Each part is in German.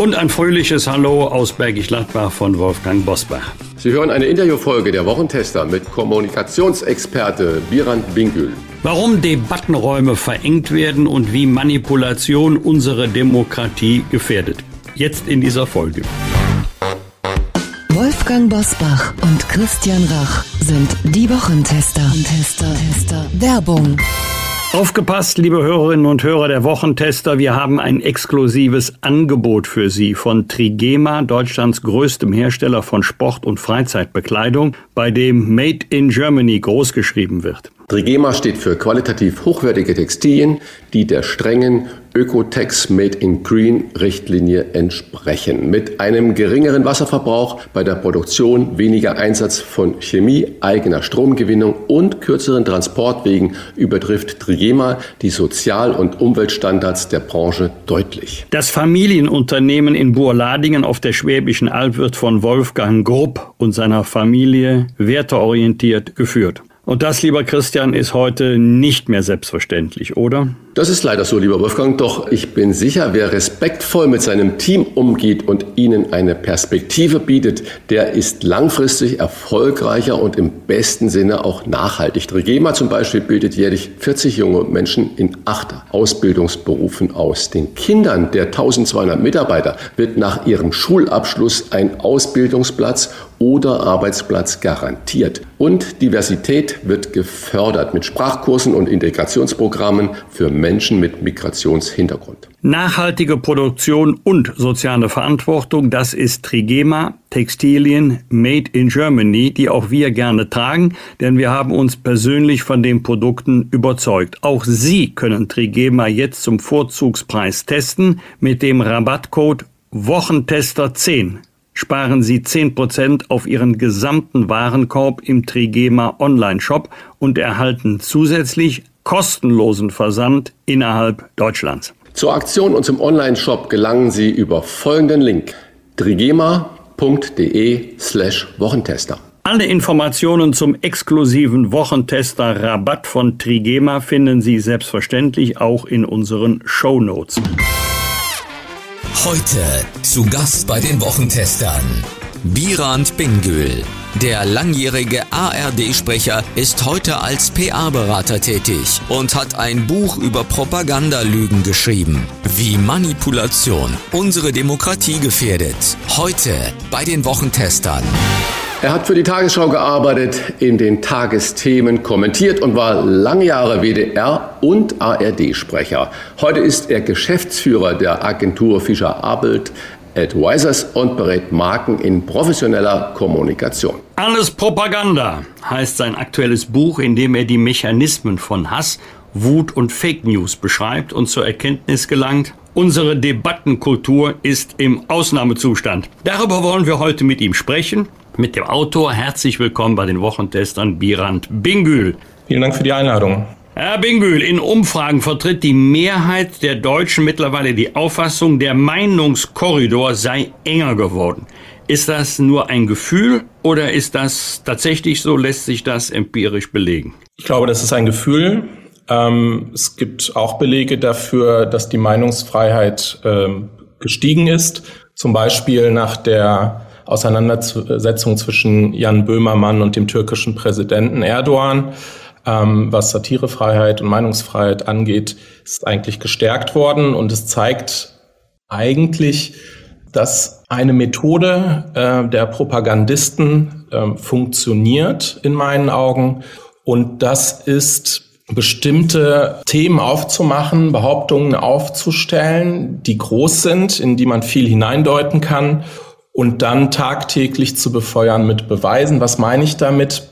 Und ein fröhliches Hallo aus Bergisch Gladbach von Wolfgang Bosbach. Sie hören eine Interviewfolge der Wochentester mit Kommunikationsexperte Birand Bingül. Warum Debattenräume verengt werden und wie Manipulation unsere Demokratie gefährdet. Jetzt in dieser Folge. Wolfgang Bosbach und Christian Rach sind die Wochentester. Tester, Tester. Werbung. Aufgepasst, liebe Hörerinnen und Hörer der Wochentester, wir haben ein exklusives Angebot für Sie von Trigema, Deutschlands größtem Hersteller von Sport- und Freizeitbekleidung, bei dem Made in Germany großgeschrieben wird. Trigema steht für qualitativ hochwertige Textilien, die der strengen Ökotex Made in Green Richtlinie entsprechen. Mit einem geringeren Wasserverbrauch bei der Produktion, weniger Einsatz von Chemie, eigener Stromgewinnung und kürzeren Transportwegen übertrifft Trigema die Sozial- und Umweltstandards der Branche deutlich. Das Familienunternehmen in Burladingen auf der Schwäbischen Alb wird von Wolfgang Grupp und seiner Familie werteorientiert geführt. Und das, lieber Christian, ist heute nicht mehr selbstverständlich, oder? Das ist leider so, lieber Wolfgang. Doch ich bin sicher, wer respektvoll mit seinem Team umgeht und ihnen eine Perspektive bietet, der ist langfristig erfolgreicher und im besten Sinne auch nachhaltig. Trigema zum Beispiel bildet jährlich 40 junge Menschen in acht Ausbildungsberufen aus. Den Kindern der 1200 Mitarbeiter wird nach ihrem Schulabschluss ein Ausbildungsplatz oder Arbeitsplatz garantiert. Und Diversität wird gefördert mit Sprachkursen und Integrationsprogrammen für Menschen mit Migrationshintergrund. Nachhaltige Produktion und soziale Verantwortung, das ist Trigema, Textilien Made in Germany, die auch wir gerne tragen, denn wir haben uns persönlich von den Produkten überzeugt. Auch Sie können Trigema jetzt zum Vorzugspreis testen mit dem Rabattcode Wochentester 10 sparen Sie 10% auf Ihren gesamten Warenkorb im Trigema Online-Shop und erhalten zusätzlich kostenlosen Versand innerhalb Deutschlands. Zur Aktion und zum Online-Shop gelangen Sie über folgenden Link trigema.de slash Wochentester. Alle Informationen zum exklusiven Wochentester Rabatt von Trigema finden Sie selbstverständlich auch in unseren Show Notes. Heute zu Gast bei den Wochentestern Birand Bingül. Der langjährige ARD-Sprecher ist heute als PR-Berater tätig und hat ein Buch über Propagandalügen geschrieben. Wie Manipulation unsere Demokratie gefährdet. Heute bei den Wochentestern. Er hat für die Tagesschau gearbeitet, in den Tagesthemen kommentiert und war lange Jahre WDR und ARD-Sprecher. Heute ist er Geschäftsführer der Agentur Fischer Abelt Advisors und berät Marken in professioneller Kommunikation. Alles Propaganda heißt sein aktuelles Buch, in dem er die Mechanismen von Hass, Wut und Fake News beschreibt und zur Erkenntnis gelangt, unsere Debattenkultur ist im Ausnahmezustand. Darüber wollen wir heute mit ihm sprechen mit dem Autor. Herzlich willkommen bei den Wochentestern Birand Bingül. Vielen Dank für die Einladung. Herr Bingül, in Umfragen vertritt die Mehrheit der Deutschen mittlerweile die Auffassung, der Meinungskorridor sei enger geworden. Ist das nur ein Gefühl oder ist das tatsächlich so? Lässt sich das empirisch belegen? Ich glaube, das ist ein Gefühl. Ähm, es gibt auch Belege dafür, dass die Meinungsfreiheit ähm, gestiegen ist. Zum Beispiel nach der Auseinandersetzung zwischen Jan Böhmermann und dem türkischen Präsidenten Erdogan, ähm, was Satirefreiheit und Meinungsfreiheit angeht, ist eigentlich gestärkt worden und es zeigt eigentlich, dass eine Methode äh, der Propagandisten äh, funktioniert in meinen Augen und das ist bestimmte Themen aufzumachen, Behauptungen aufzustellen, die groß sind, in die man viel hineindeuten kann und dann tagtäglich zu befeuern mit Beweisen. Was meine ich damit?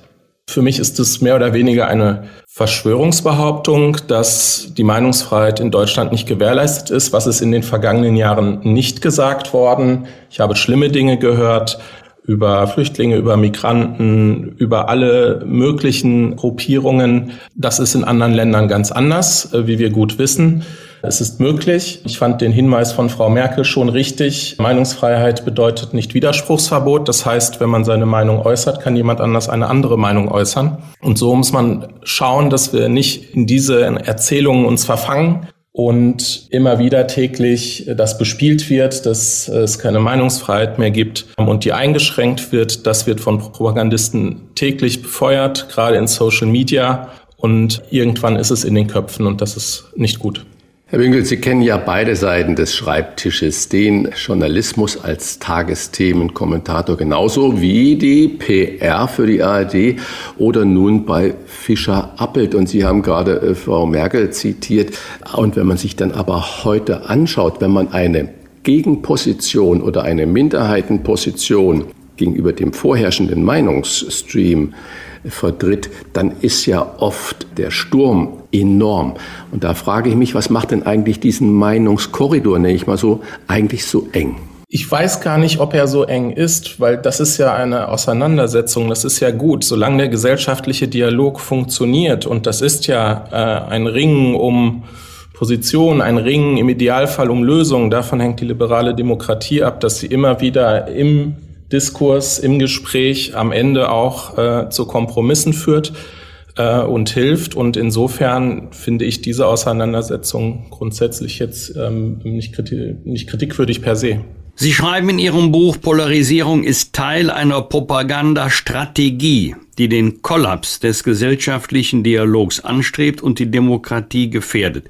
Für mich ist es mehr oder weniger eine Verschwörungsbehauptung, dass die Meinungsfreiheit in Deutschland nicht gewährleistet ist. Was ist in den vergangenen Jahren nicht gesagt worden? Ich habe schlimme Dinge gehört über Flüchtlinge, über Migranten, über alle möglichen Gruppierungen. Das ist in anderen Ländern ganz anders, äh, wie wir gut wissen. Es ist möglich. Ich fand den Hinweis von Frau Merkel schon richtig. Meinungsfreiheit bedeutet nicht Widerspruchsverbot. Das heißt, wenn man seine Meinung äußert, kann jemand anders eine andere Meinung äußern. Und so muss man schauen, dass wir nicht in diese Erzählungen uns verfangen, und immer wieder täglich das bespielt wird, dass es keine Meinungsfreiheit mehr gibt und die eingeschränkt wird. Das wird von Propagandisten täglich befeuert, gerade in Social Media. Und irgendwann ist es in den Köpfen und das ist nicht gut. Herr Winkel, Sie kennen ja beide Seiten des Schreibtisches, den Journalismus als Tagesthemenkommentator genauso wie die PR für die ARD oder nun bei Fischer Appelt. Und Sie haben gerade äh, Frau Merkel zitiert. Und wenn man sich dann aber heute anschaut, wenn man eine Gegenposition oder eine Minderheitenposition gegenüber dem vorherrschenden Meinungsstream vertritt, dann ist ja oft der Sturm enorm. Und da frage ich mich, was macht denn eigentlich diesen Meinungskorridor, nenne ich mal so, eigentlich so eng? Ich weiß gar nicht, ob er so eng ist, weil das ist ja eine Auseinandersetzung. Das ist ja gut, solange der gesellschaftliche Dialog funktioniert. Und das ist ja äh, ein Ringen um Position, ein Ringen im Idealfall um Lösungen. Davon hängt die liberale Demokratie ab, dass sie immer wieder im Diskurs, im Gespräch am Ende auch äh, zu Kompromissen führt äh, und hilft. Und insofern finde ich diese Auseinandersetzung grundsätzlich jetzt ähm, nicht, kritik nicht kritikwürdig per se. Sie schreiben in Ihrem Buch, Polarisierung ist Teil einer Propagandastrategie, die den Kollaps des gesellschaftlichen Dialogs anstrebt und die Demokratie gefährdet.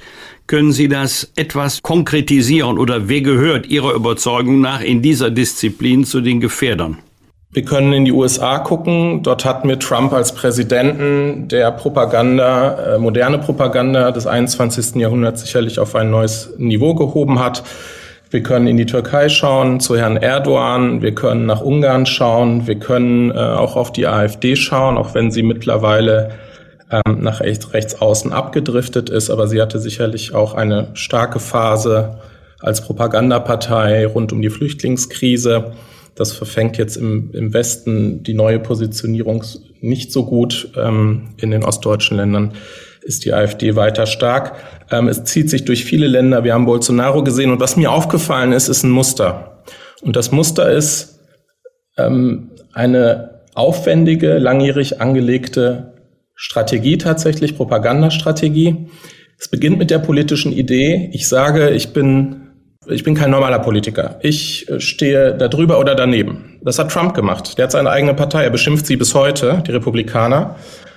Können Sie das etwas konkretisieren oder wer gehört Ihrer Überzeugung nach in dieser Disziplin zu den Gefährdern? Wir können in die USA gucken. Dort hatten wir Trump als Präsidenten, der Propaganda, äh, moderne Propaganda des 21. Jahrhunderts sicherlich auf ein neues Niveau gehoben hat. Wir können in die Türkei schauen, zu Herrn Erdogan. Wir können nach Ungarn schauen. Wir können äh, auch auf die AfD schauen, auch wenn sie mittlerweile ähm, nach rechts, rechts außen abgedriftet ist. Aber sie hatte sicherlich auch eine starke Phase als Propagandapartei rund um die Flüchtlingskrise. Das verfängt jetzt im, im Westen die neue Positionierung nicht so gut. Ähm, in den ostdeutschen Ländern ist die AfD weiter stark. Ähm, es zieht sich durch viele Länder. Wir haben Bolsonaro gesehen. Und was mir aufgefallen ist, ist ein Muster. Und das Muster ist ähm, eine aufwendige, langjährig angelegte Strategie tatsächlich, Propagandastrategie. Es beginnt mit der politischen Idee. Ich sage, ich bin ich bin kein normaler Politiker. Ich äh, stehe da drüber oder daneben. Das hat Trump gemacht. Der hat seine eigene Partei. Er beschimpft sie bis heute, die Republikaner,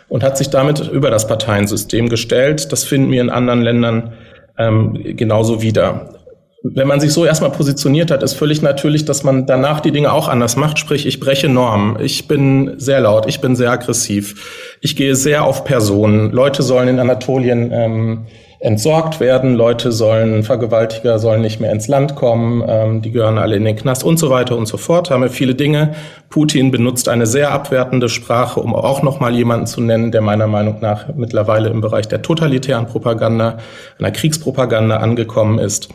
und hat sich damit über das Parteiensystem gestellt. Das finden wir in anderen Ländern ähm, genauso wieder. Wenn man sich so erstmal positioniert hat, ist völlig natürlich, dass man danach die Dinge auch anders macht. Sprich, ich breche Normen. Ich bin sehr laut. Ich bin sehr aggressiv. Ich gehe sehr auf Personen. Leute sollen in Anatolien ähm, entsorgt werden. Leute sollen, Vergewaltiger sollen nicht mehr ins Land kommen, ähm, die gehören alle in den Knast und so weiter und so fort. Haben wir viele Dinge. Putin benutzt eine sehr abwertende Sprache, um auch nochmal jemanden zu nennen, der meiner Meinung nach mittlerweile im Bereich der totalitären Propaganda, einer Kriegspropaganda angekommen ist.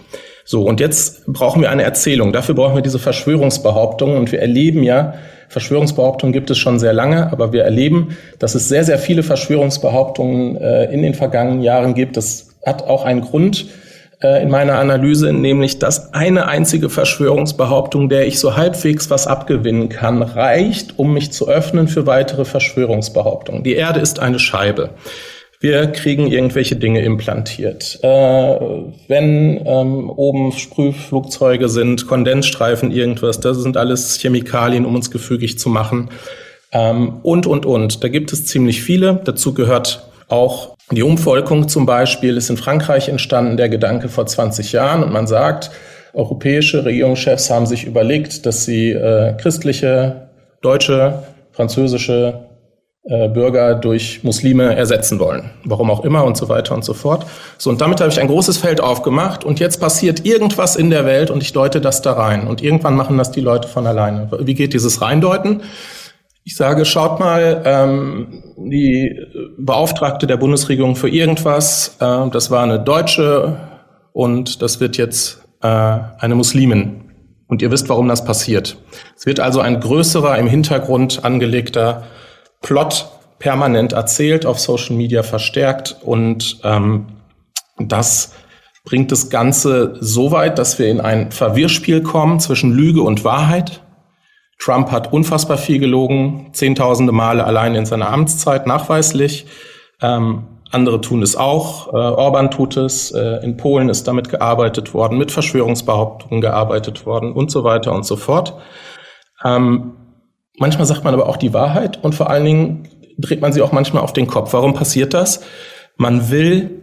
So, und jetzt brauchen wir eine Erzählung. Dafür brauchen wir diese Verschwörungsbehauptungen. Und wir erleben ja, Verschwörungsbehauptungen gibt es schon sehr lange, aber wir erleben, dass es sehr, sehr viele Verschwörungsbehauptungen äh, in den vergangenen Jahren gibt. Das hat auch einen Grund äh, in meiner Analyse, nämlich dass eine einzige Verschwörungsbehauptung, der ich so halbwegs was abgewinnen kann, reicht, um mich zu öffnen für weitere Verschwörungsbehauptungen. Die Erde ist eine Scheibe. Wir kriegen irgendwelche Dinge implantiert. Äh, wenn ähm, oben Sprühflugzeuge sind, Kondensstreifen, irgendwas, das sind alles Chemikalien, um uns gefügig zu machen. Ähm, und, und, und. Da gibt es ziemlich viele. Dazu gehört auch die Umvolkung zum Beispiel ist in Frankreich entstanden, der Gedanke vor 20 Jahren. Und man sagt, europäische Regierungschefs haben sich überlegt, dass sie äh, christliche, deutsche, französische Bürger durch Muslime ersetzen wollen. Warum auch immer und so weiter und so fort. So, und damit habe ich ein großes Feld aufgemacht und jetzt passiert irgendwas in der Welt und ich deute das da rein. Und irgendwann machen das die Leute von alleine. Wie geht dieses Reindeuten? Ich sage, schaut mal, ähm, die Beauftragte der Bundesregierung für irgendwas, äh, das war eine Deutsche und das wird jetzt äh, eine Muslimin. Und ihr wisst, warum das passiert. Es wird also ein größerer, im Hintergrund angelegter Plot permanent erzählt, auf Social Media verstärkt und ähm, das bringt das Ganze so weit, dass wir in ein Verwirrspiel kommen zwischen Lüge und Wahrheit. Trump hat unfassbar viel gelogen, zehntausende Male allein in seiner Amtszeit nachweislich. Ähm, andere tun es auch. Äh, Orban tut es. Äh, in Polen ist damit gearbeitet worden, mit Verschwörungsbehauptungen gearbeitet worden und so weiter und so fort. Ähm, manchmal sagt man aber auch die Wahrheit und vor allen Dingen dreht man sie auch manchmal auf den Kopf. Warum passiert das? Man will,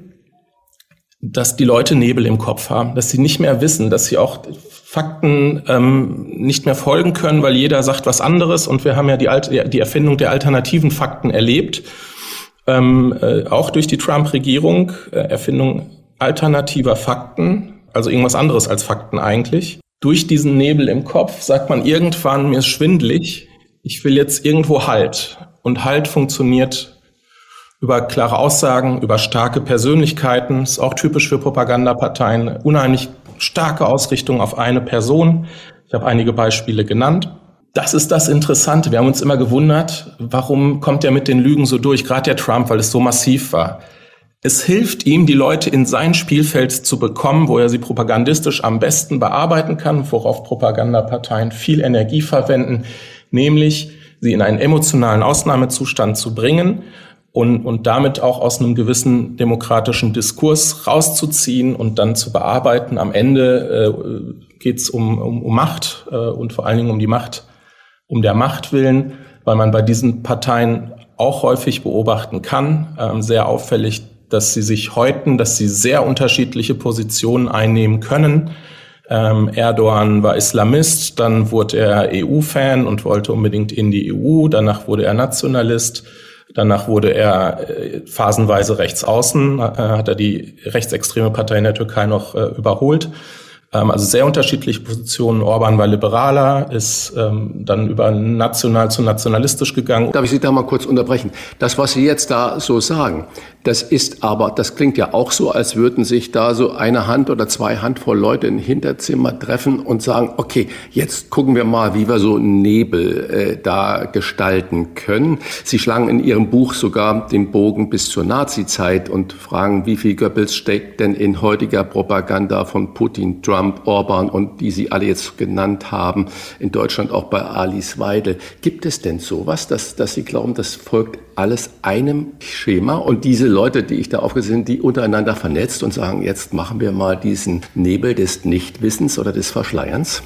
dass die Leute Nebel im Kopf haben, dass sie nicht mehr wissen, dass sie auch Fakten ähm, nicht mehr folgen können, weil jeder sagt was anderes. Und wir haben ja die, Alte, die Erfindung der alternativen Fakten erlebt, ähm, äh, auch durch die Trump-Regierung, äh, Erfindung alternativer Fakten, also irgendwas anderes als Fakten eigentlich. Durch diesen Nebel im Kopf sagt man irgendwann, mir ist schwindlig, ich will jetzt irgendwo Halt. Und Halt funktioniert über klare Aussagen, über starke Persönlichkeiten, ist auch typisch für Propagandaparteien, unheimlich starke Ausrichtung auf eine Person. Ich habe einige Beispiele genannt. Das ist das Interessante. Wir haben uns immer gewundert, warum kommt er mit den Lügen so durch, gerade der Trump, weil es so massiv war. Es hilft ihm, die Leute in sein Spielfeld zu bekommen, wo er sie propagandistisch am besten bearbeiten kann, worauf Propagandaparteien viel Energie verwenden, nämlich sie in einen emotionalen Ausnahmezustand zu bringen und, und damit auch aus einem gewissen demokratischen Diskurs rauszuziehen und dann zu bearbeiten. Am Ende äh, geht es um, um, um Macht äh, und vor allen Dingen um die Macht, um der Macht willen, weil man bei diesen Parteien auch häufig beobachten kann, äh, sehr auffällig, dass sie sich häuten, dass sie sehr unterschiedliche Positionen einnehmen können. Ähm, Erdogan war Islamist, dann wurde er EU-Fan und wollte unbedingt in die EU, danach wurde er Nationalist. Danach wurde er äh, phasenweise rechts außen, äh, hat er die rechtsextreme Partei in der Türkei noch äh, überholt. Ähm, also sehr unterschiedliche Positionen. Orban war liberaler, ist ähm, dann über national zu nationalistisch gegangen. Darf ich Sie da mal kurz unterbrechen? Das, was Sie jetzt da so sagen, das ist aber, das klingt ja auch so, als würden sich da so eine Hand oder zwei Handvoll Leute im Hinterzimmer treffen und sagen, okay, jetzt gucken wir mal, wie wir so Nebel äh, da gestalten können. Sie schlagen in Ihrem Buch sogar den Bogen bis zur Nazizeit und fragen, wie viel Goebbels steckt denn in heutiger Propaganda von Putin, Trump, Orban und die Sie alle jetzt genannt haben, in Deutschland auch bei Alice Weidel. Gibt es denn sowas, dass, dass Sie glauben, das folgt alles einem Schema und diese Leute, die ich da aufgesehen sind, die untereinander vernetzt und sagen, jetzt machen wir mal diesen Nebel des Nichtwissens oder des Verschleierns?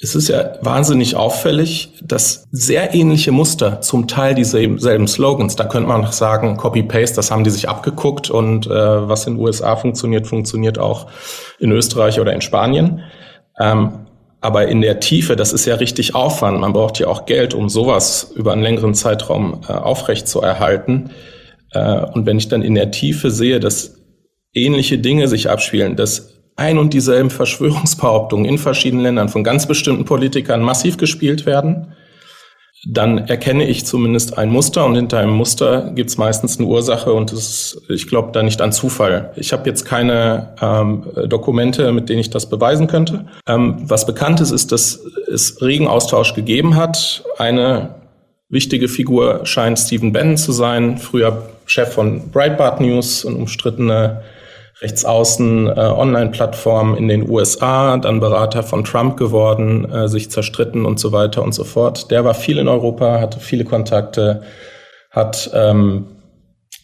Es ist ja wahnsinnig auffällig, dass sehr ähnliche Muster, zum Teil dieselben Slogans, da könnte man noch sagen, Copy-Paste, das haben die sich abgeguckt und äh, was in den USA funktioniert, funktioniert auch in Österreich oder in Spanien. Ähm, aber in der Tiefe, das ist ja richtig Aufwand. Man braucht ja auch Geld, um sowas über einen längeren Zeitraum äh, aufrecht zu erhalten. Äh, und wenn ich dann in der Tiefe sehe, dass ähnliche Dinge sich abspielen, dass ein und dieselben Verschwörungsbehauptungen in verschiedenen Ländern von ganz bestimmten Politikern massiv gespielt werden, dann erkenne ich zumindest ein Muster und hinter einem Muster gibt es meistens eine Ursache und das, ich glaube da nicht an Zufall. Ich habe jetzt keine ähm, Dokumente, mit denen ich das beweisen könnte. Ähm, was bekannt ist, ist, dass es regen Austausch gegeben hat. Eine wichtige Figur scheint Stephen Bannon zu sein, früher Chef von Breitbart News und umstrittene Rechtsaußen äh, Online-Plattform in den USA, dann Berater von Trump geworden, äh, sich zerstritten und so weiter und so fort. Der war viel in Europa, hatte viele Kontakte, hat ähm,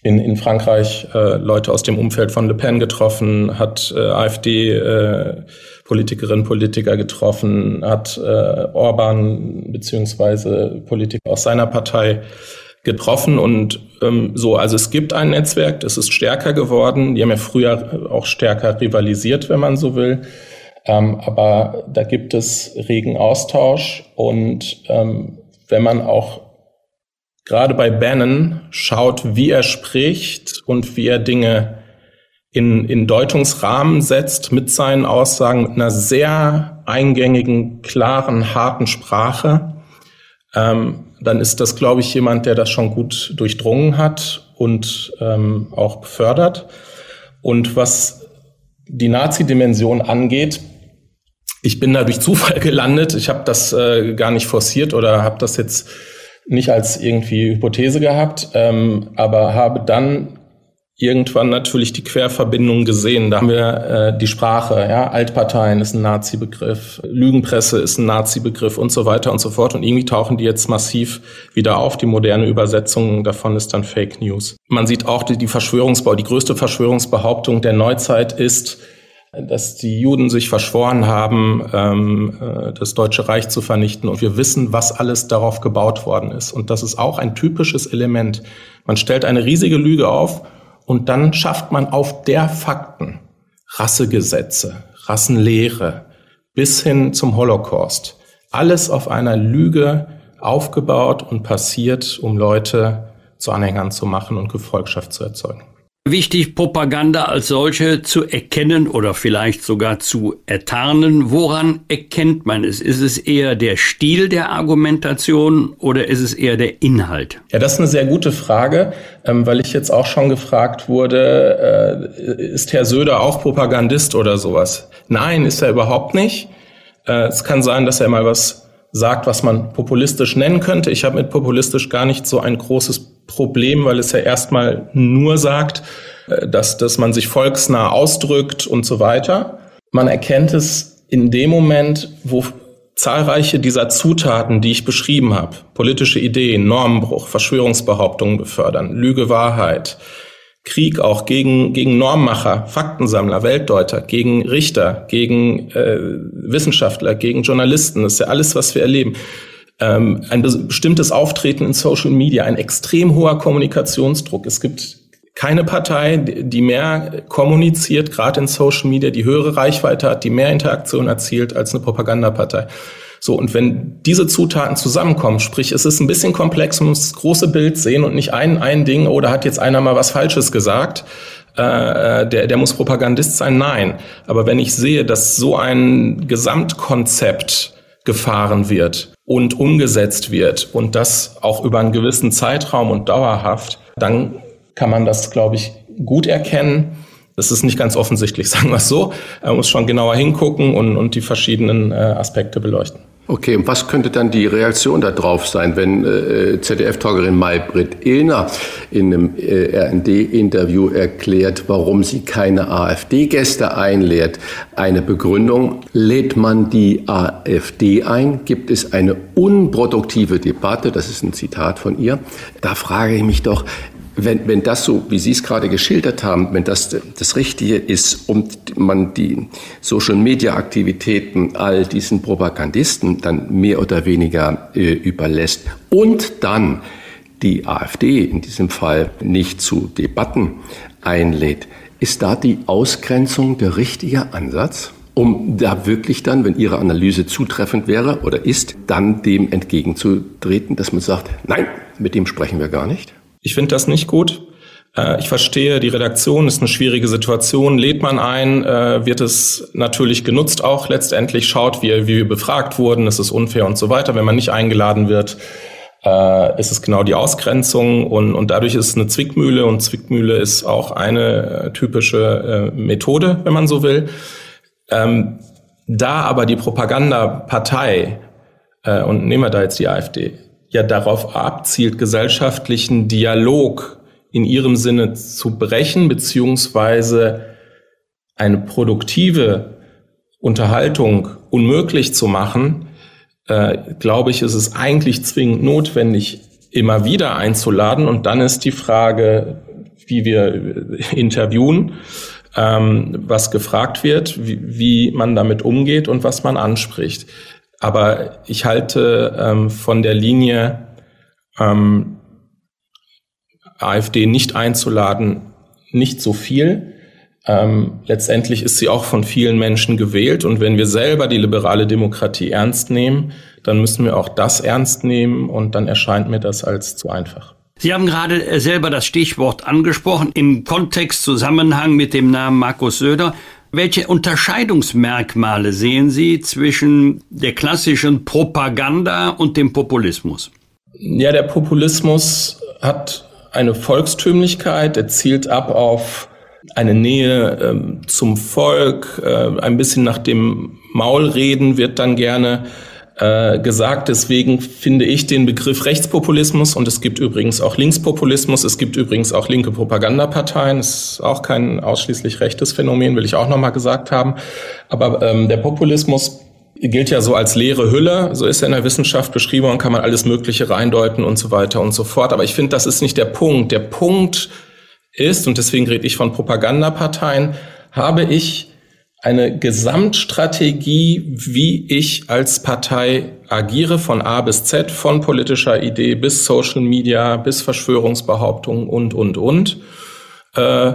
in, in Frankreich äh, Leute aus dem Umfeld von Le Pen getroffen, hat äh, AfD äh, Politiker getroffen, hat äh, Orban beziehungsweise Politiker aus seiner Partei getroffen und ähm, so, also es gibt ein Netzwerk, das ist stärker geworden. Die haben ja früher auch stärker rivalisiert, wenn man so will. Ähm, aber da gibt es regen Austausch und ähm, wenn man auch gerade bei Bannon schaut, wie er spricht und wie er Dinge in, in Deutungsrahmen setzt mit seinen Aussagen, mit einer sehr eingängigen, klaren, harten Sprache, ähm, dann ist das, glaube ich, jemand, der das schon gut durchdrungen hat und ähm, auch befördert. Und was die Nazi-Dimension angeht, Ich bin da durch Zufall gelandet. Ich habe das äh, gar nicht forciert oder habe das jetzt nicht als irgendwie Hypothese gehabt, ähm, aber habe dann irgendwann natürlich die Querverbindung gesehen. Da haben wir äh, die Sprache, ja, Altparteien ist ein Nazi-Begriff, Lügenpresse ist ein Nazi-Begriff und so weiter und so fort. Und irgendwie tauchen die jetzt massiv wieder auf. Die moderne Übersetzung davon ist dann Fake News. Man sieht auch die, die Verschwörungsbau, die größte Verschwörungsbehauptung der Neuzeit ist, dass die Juden sich verschworen haben, ähm, äh, das Deutsche Reich zu vernichten. Und wir wissen, was alles darauf gebaut worden ist. Und das ist auch ein typisches Element. Man stellt eine riesige Lüge auf und dann schafft man auf der Fakten Rassegesetze, Rassenlehre bis hin zum Holocaust. Alles auf einer Lüge aufgebaut und passiert, um Leute zu Anhängern zu machen und Gefolgschaft zu erzeugen wichtig, Propaganda als solche zu erkennen oder vielleicht sogar zu ertarnen. Woran erkennt man es? Ist es eher der Stil der Argumentation oder ist es eher der Inhalt? Ja, das ist eine sehr gute Frage, ähm, weil ich jetzt auch schon gefragt wurde, äh, ist Herr Söder auch Propagandist oder sowas? Nein, ist er überhaupt nicht. Äh, es kann sein, dass er mal was sagt, was man populistisch nennen könnte. Ich habe mit populistisch gar nicht so ein großes Problem, weil es ja erstmal nur sagt, äh, dass, dass man sich volksnah ausdrückt und so weiter. Man erkennt es in dem Moment, wo zahlreiche dieser Zutaten, die ich beschrieben habe, politische Ideen, Normenbruch, Verschwörungsbehauptungen befördern, Lüge, Wahrheit, Krieg auch gegen, gegen Normmacher, Faktensammler, Weltdeuter, gegen Richter, gegen äh, Wissenschaftler, gegen Journalisten, das ist ja alles, was wir erleben ähm, ein bestimmtes Auftreten in Social Media, ein extrem hoher Kommunikationsdruck. Es gibt keine Partei, die mehr kommuniziert, gerade in Social Media, die höhere Reichweite hat, die mehr Interaktion erzielt als eine Propagandapartei. So, und wenn diese Zutaten zusammenkommen, sprich, es ist ein bisschen komplex, man muss das große Bild sehen und nicht ein, ein Ding, oder oh, hat jetzt einer mal was Falsches gesagt, äh, der, der muss Propagandist sein, nein. Aber wenn ich sehe, dass so ein Gesamtkonzept gefahren wird und umgesetzt wird und das auch über einen gewissen Zeitraum und dauerhaft, dann kann man das, glaube ich, gut erkennen. Das ist nicht ganz offensichtlich, sagen wir es so. Man muss schon genauer hingucken und, und die verschiedenen äh, Aspekte beleuchten. Okay, und was könnte dann die Reaktion darauf sein, wenn äh, ZDF-Talkerin Maybrit Illner in einem äh, RND-Interview erklärt, warum sie keine AfD-Gäste einlädt? Eine Begründung, lädt man die AfD ein, gibt es eine unproduktive Debatte, das ist ein Zitat von ihr. Da frage ich mich doch, wenn, wenn das so, wie Sie es gerade geschildert haben, wenn das das Richtige ist und man die Social-Media-Aktivitäten all diesen Propagandisten dann mehr oder weniger äh, überlässt und dann die AfD in diesem Fall nicht zu Debatten einlädt, ist da die Ausgrenzung der richtige Ansatz? um da wirklich dann, wenn Ihre Analyse zutreffend wäre oder ist, dann dem entgegenzutreten, dass man sagt, nein, mit dem sprechen wir gar nicht? Ich finde das nicht gut. Äh, ich verstehe, die Redaktion ist eine schwierige Situation. Lädt man ein, äh, wird es natürlich genutzt auch letztendlich, schaut, wie, wie wir befragt wurden, ist es unfair und so weiter. Wenn man nicht eingeladen wird, äh, ist es genau die Ausgrenzung und, und dadurch ist es eine Zwickmühle und Zwickmühle ist auch eine typische Methode, wenn man so will. Ähm, da aber die Propagandapartei, und nehmen wir da jetzt die AfD, ja darauf abzielt, gesellschaftlichen Dialog in ihrem Sinne zu brechen, beziehungsweise eine produktive Unterhaltung unmöglich zu machen, äh, glaube ich, ist es eigentlich zwingend notwendig, immer wieder einzuladen. Und dann ist die Frage, wie wir interviewen, ähm, was gefragt wird, wie, wie man damit umgeht und was man anspricht. Aber ich halte ähm, von der Linie, ähm, AfD nicht einzuladen, nicht so viel. Ähm, letztendlich ist sie auch von vielen Menschen gewählt. Und wenn wir selber die liberale Demokratie ernst nehmen, dann müssen wir auch das ernst nehmen. Und dann erscheint mir das als zu einfach. Sie haben gerade äh, selber das Stichwort angesprochen im Kontext Zusammenhang mit dem Namen Markus Söder. Welche Unterscheidungsmerkmale sehen Sie zwischen der klassischen Propaganda und dem Populismus? Ja, der Populismus hat eine Volkstümlichkeit, er zielt ab auf eine Nähe ähm, zum Volk, äh, ein bisschen nach dem Maul reden wird dann gerne äh, gesagt. Deswegen finde ich den Begriff Rechtspopulismus und es gibt übrigens auch Linkspopulismus, es gibt übrigens auch linke Propagandaparteien, das ist auch kein ausschließlich rechtes Phänomen, will ich auch nochmal gesagt haben. Aber ähm, der Populismus gilt ja so als leere Hülle, so ist er in der Wissenschaft beschrieben und kann man alles Mögliche reindeuten und so weiter und so fort. Aber ich finde, das ist nicht der Punkt. Der Punkt ist, und deswegen rede ich von Propagandaparteien, habe ich eine Gesamtstrategie, wie ich als Partei agiere, von A bis Z, von politischer Idee bis Social Media, bis Verschwörungsbehauptungen und, und, und. Äh,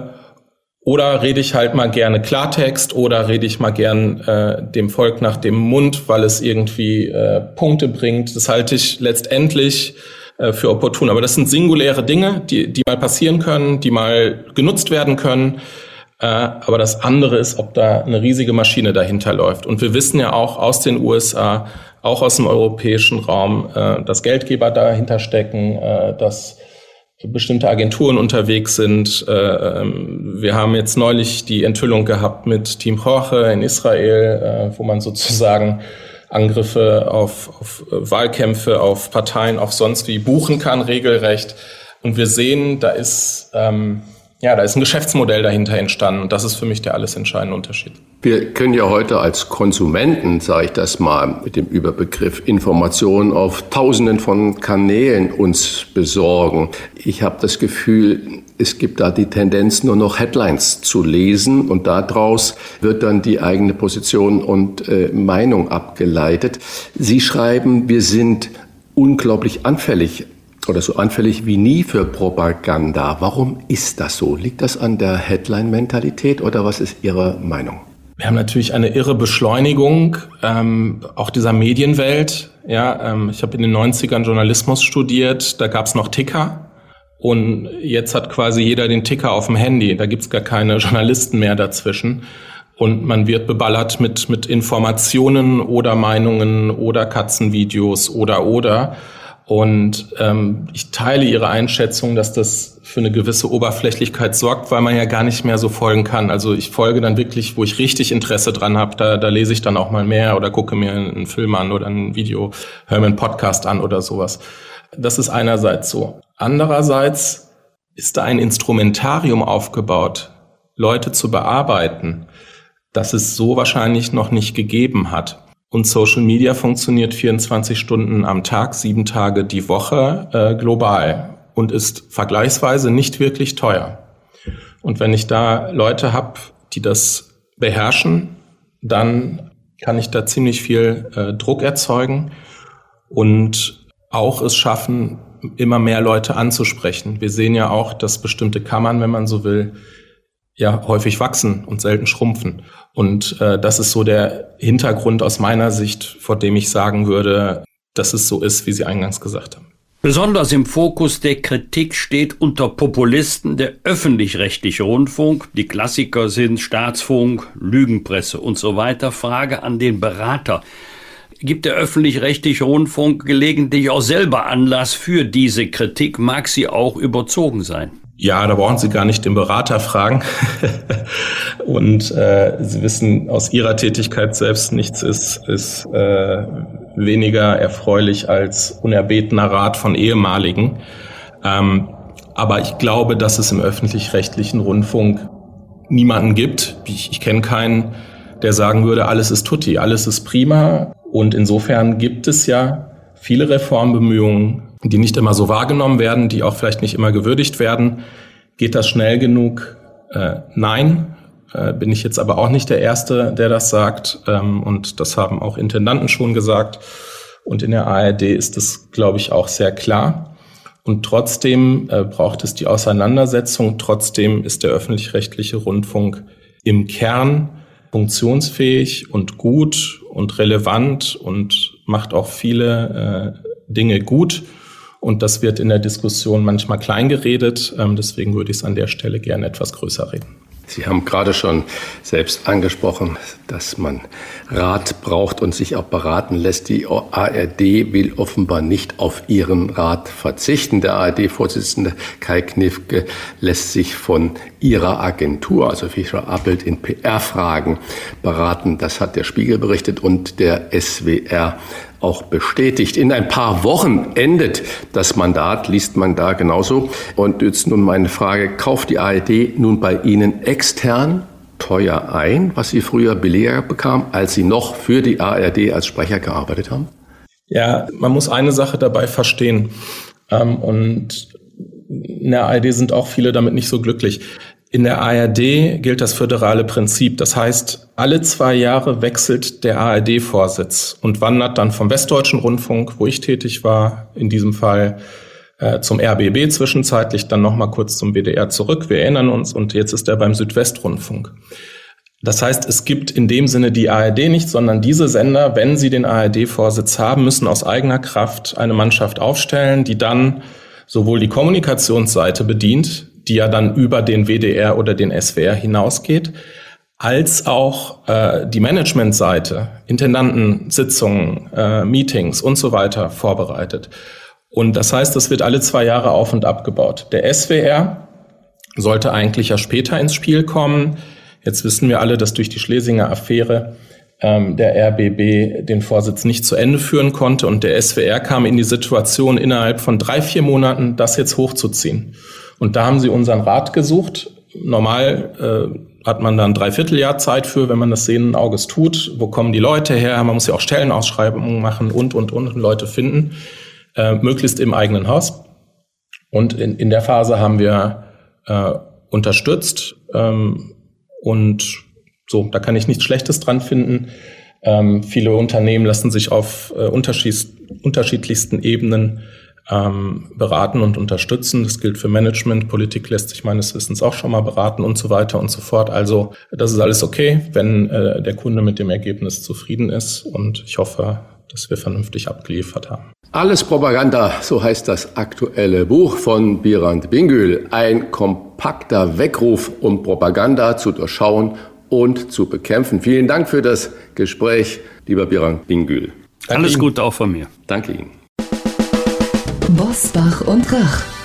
oder rede ich halt mal gerne Klartext oder rede ich mal gern äh, dem Volk nach dem Mund, weil es irgendwie äh, Punkte bringt. Das halte ich letztendlich äh, für opportun. Aber das sind singuläre Dinge, die, die mal passieren können, die mal genutzt werden können. Äh, aber das andere ist, ob da eine riesige Maschine dahinter läuft. Und wir wissen ja auch aus den USA, auch aus dem europäischen Raum, äh, dass Geldgeber dahinter stecken, äh, dass bestimmte Agenturen unterwegs sind. Ähm, wir haben jetzt neulich die Enthüllung gehabt mit Team Jorge in Israel, wo man sozusagen Angriffe auf, auf Wahlkämpfe, auf Parteien, auf sonst wie buchen kann, regelrecht. Und wir sehen, da ist ähm, ja, da ist ein Geschäftsmodell dahinter entstanden und das ist für mich der alles entscheidende Unterschied. Wir können ja heute als Konsumenten, sage ich das mal, mit dem Überbegriff Informationen auf Tausenden von Kanälen uns besorgen. Ich habe das Gefühl, es gibt da die Tendenz, nur noch Headlines zu lesen und daraus wird dann die eigene Position und äh, Meinung abgeleitet. Sie schreiben, wir sind unglaublich anfällig oder so anfällig wie nie für Propaganda. Warum ist das so? Liegt das an der Headline-Mentalität oder was ist Ihre Meinung? Wir haben natürlich eine irre Beschleunigung ähm, auch dieser Medienwelt. Ja, ähm, ich habe in den 90ern Journalismus studiert, da gab es noch Ticker. Und jetzt hat quasi jeder den Ticker auf dem Handy. Da gibt's gar keine Journalisten mehr dazwischen. Und man wird beballert mit, mit Informationen oder Meinungen oder Katzenvideos oder oder. Und ähm, ich teile Ihre Einschätzung, dass das für eine gewisse Oberflächlichkeit sorgt, weil man ja gar nicht mehr so folgen kann. Also ich folge dann wirklich, wo ich richtig Interesse dran habe, da, da lese ich dann auch mal mehr oder gucke mir einen Film an oder ein Video, höre mir einen Podcast an oder sowas. Das ist einerseits so. Andererseits ist da ein Instrumentarium aufgebaut, Leute zu bearbeiten, das es so wahrscheinlich noch nicht gegeben hat. Und Social Media funktioniert 24 Stunden am Tag, sieben Tage die Woche äh, global und ist vergleichsweise nicht wirklich teuer. Und wenn ich da Leute habe, die das beherrschen, dann kann ich da ziemlich viel äh, Druck erzeugen und auch es schaffen, immer mehr Leute anzusprechen. Wir sehen ja auch, dass bestimmte Kammern, wenn man so will, ja häufig wachsen und selten schrumpfen. Und äh, das ist so der Hintergrund aus meiner Sicht, vor dem ich sagen würde, dass es so ist, wie Sie eingangs gesagt haben. Besonders im Fokus der Kritik steht unter Populisten der öffentlich-rechtliche Rundfunk. Die Klassiker sind Staatsfunk, Lügenpresse und so weiter. Frage an den Berater. Gibt der öffentlich-rechtliche Rundfunk gelegentlich auch selber Anlass für diese Kritik? Mag sie auch überzogen sein? Ja, da brauchen Sie gar nicht den Berater fragen. und äh, Sie wissen aus Ihrer Tätigkeit selbst, nichts ist, ist äh, weniger erfreulich als unerbetener Rat von ehemaligen. Ähm, aber ich glaube, dass es im öffentlich-rechtlichen Rundfunk niemanden gibt. Ich, ich kenne keinen, der sagen würde, alles ist tutti, alles ist prima. Und insofern gibt es ja viele Reformbemühungen, die nicht immer so wahrgenommen werden, die auch vielleicht nicht immer gewürdigt werden. Geht das schnell genug? Äh, nein, äh, bin ich jetzt aber auch nicht der Erste, der das sagt. Ähm, und das haben auch Intendanten schon gesagt. Und in der ARD ist das, glaube ich, auch sehr klar. Und trotzdem äh, braucht es die Auseinandersetzung. Trotzdem ist der öffentlich-rechtliche Rundfunk im Kern funktionsfähig und gut und relevant und macht auch viele äh, Dinge gut. Und das wird in der Diskussion manchmal klein geredet. Ähm, deswegen würde ich es an der Stelle gerne etwas größer reden. Sie haben gerade schon selbst angesprochen, dass man Rat braucht und sich auch beraten lässt. Die ARD will offenbar nicht auf ihren Rat verzichten. Der ARD-Vorsitzende Kai Knifke lässt sich von ihrer Agentur, also Fischer Appelt, in PR-Fragen beraten. Das hat der Spiegel berichtet und der SWR auch bestätigt. In ein paar Wochen endet das Mandat, liest man da genauso. Und jetzt nun meine Frage, kauft die ARD nun bei Ihnen extern teuer ein, was Sie früher billiger bekamen, als Sie noch für die ARD als Sprecher gearbeitet haben? Ja, man muss eine Sache dabei verstehen. Ähm, und in der ARD sind auch viele damit nicht so glücklich. In der ARD gilt das föderale Prinzip. Das heißt, alle zwei Jahre wechselt der ARD-Vorsitz und wandert dann vom Westdeutschen Rundfunk, wo ich tätig war, in diesem Fall äh, zum RBB zwischenzeitlich, dann nochmal kurz zum WDR zurück. Wir erinnern uns und jetzt ist er beim Südwestrundfunk. Das heißt, es gibt in dem Sinne die ARD nicht, sondern diese Sender, wenn sie den ARD-Vorsitz haben, müssen aus eigener Kraft eine Mannschaft aufstellen, die dann sowohl die Kommunikationsseite bedient, die ja dann über den WDR oder den SWR hinausgeht, als auch äh, die Managementseite, Intendantensitzungen, äh, Meetings und so weiter vorbereitet. Und das heißt, das wird alle zwei Jahre auf und abgebaut. Der SWR sollte eigentlich ja später ins Spiel kommen. Jetzt wissen wir alle, dass durch die Schlesinger Affäre ähm, der RBB den Vorsitz nicht zu Ende führen konnte und der SWR kam in die Situation, innerhalb von drei, vier Monaten das jetzt hochzuziehen. Und da haben sie unseren Rat gesucht. Normal äh, hat man dann drei Vierteljahr Zeit für, wenn man das sehenden Auges tut. Wo kommen die Leute her? Man muss ja auch Stellenausschreibungen machen und, und, und Leute finden. Äh, möglichst im eigenen Haus. Und in, in der Phase haben wir äh, unterstützt. Ähm, und so, da kann ich nichts Schlechtes dran finden. Ähm, viele Unternehmen lassen sich auf äh, unterschiedlichsten Ebenen ähm, beraten und unterstützen. Das gilt für Management. Politik lässt sich meines Wissens auch schon mal beraten und so weiter und so fort. Also das ist alles okay, wenn äh, der Kunde mit dem Ergebnis zufrieden ist. Und ich hoffe, dass wir vernünftig abgeliefert haben. Alles Propaganda, so heißt das aktuelle Buch von Birand Bingül. Ein kompakter Weckruf, um Propaganda zu durchschauen und zu bekämpfen. Vielen Dank für das Gespräch, lieber Birand Bingül. Alles Gute auch von mir. Danke Ihnen. Bosbach und Rach.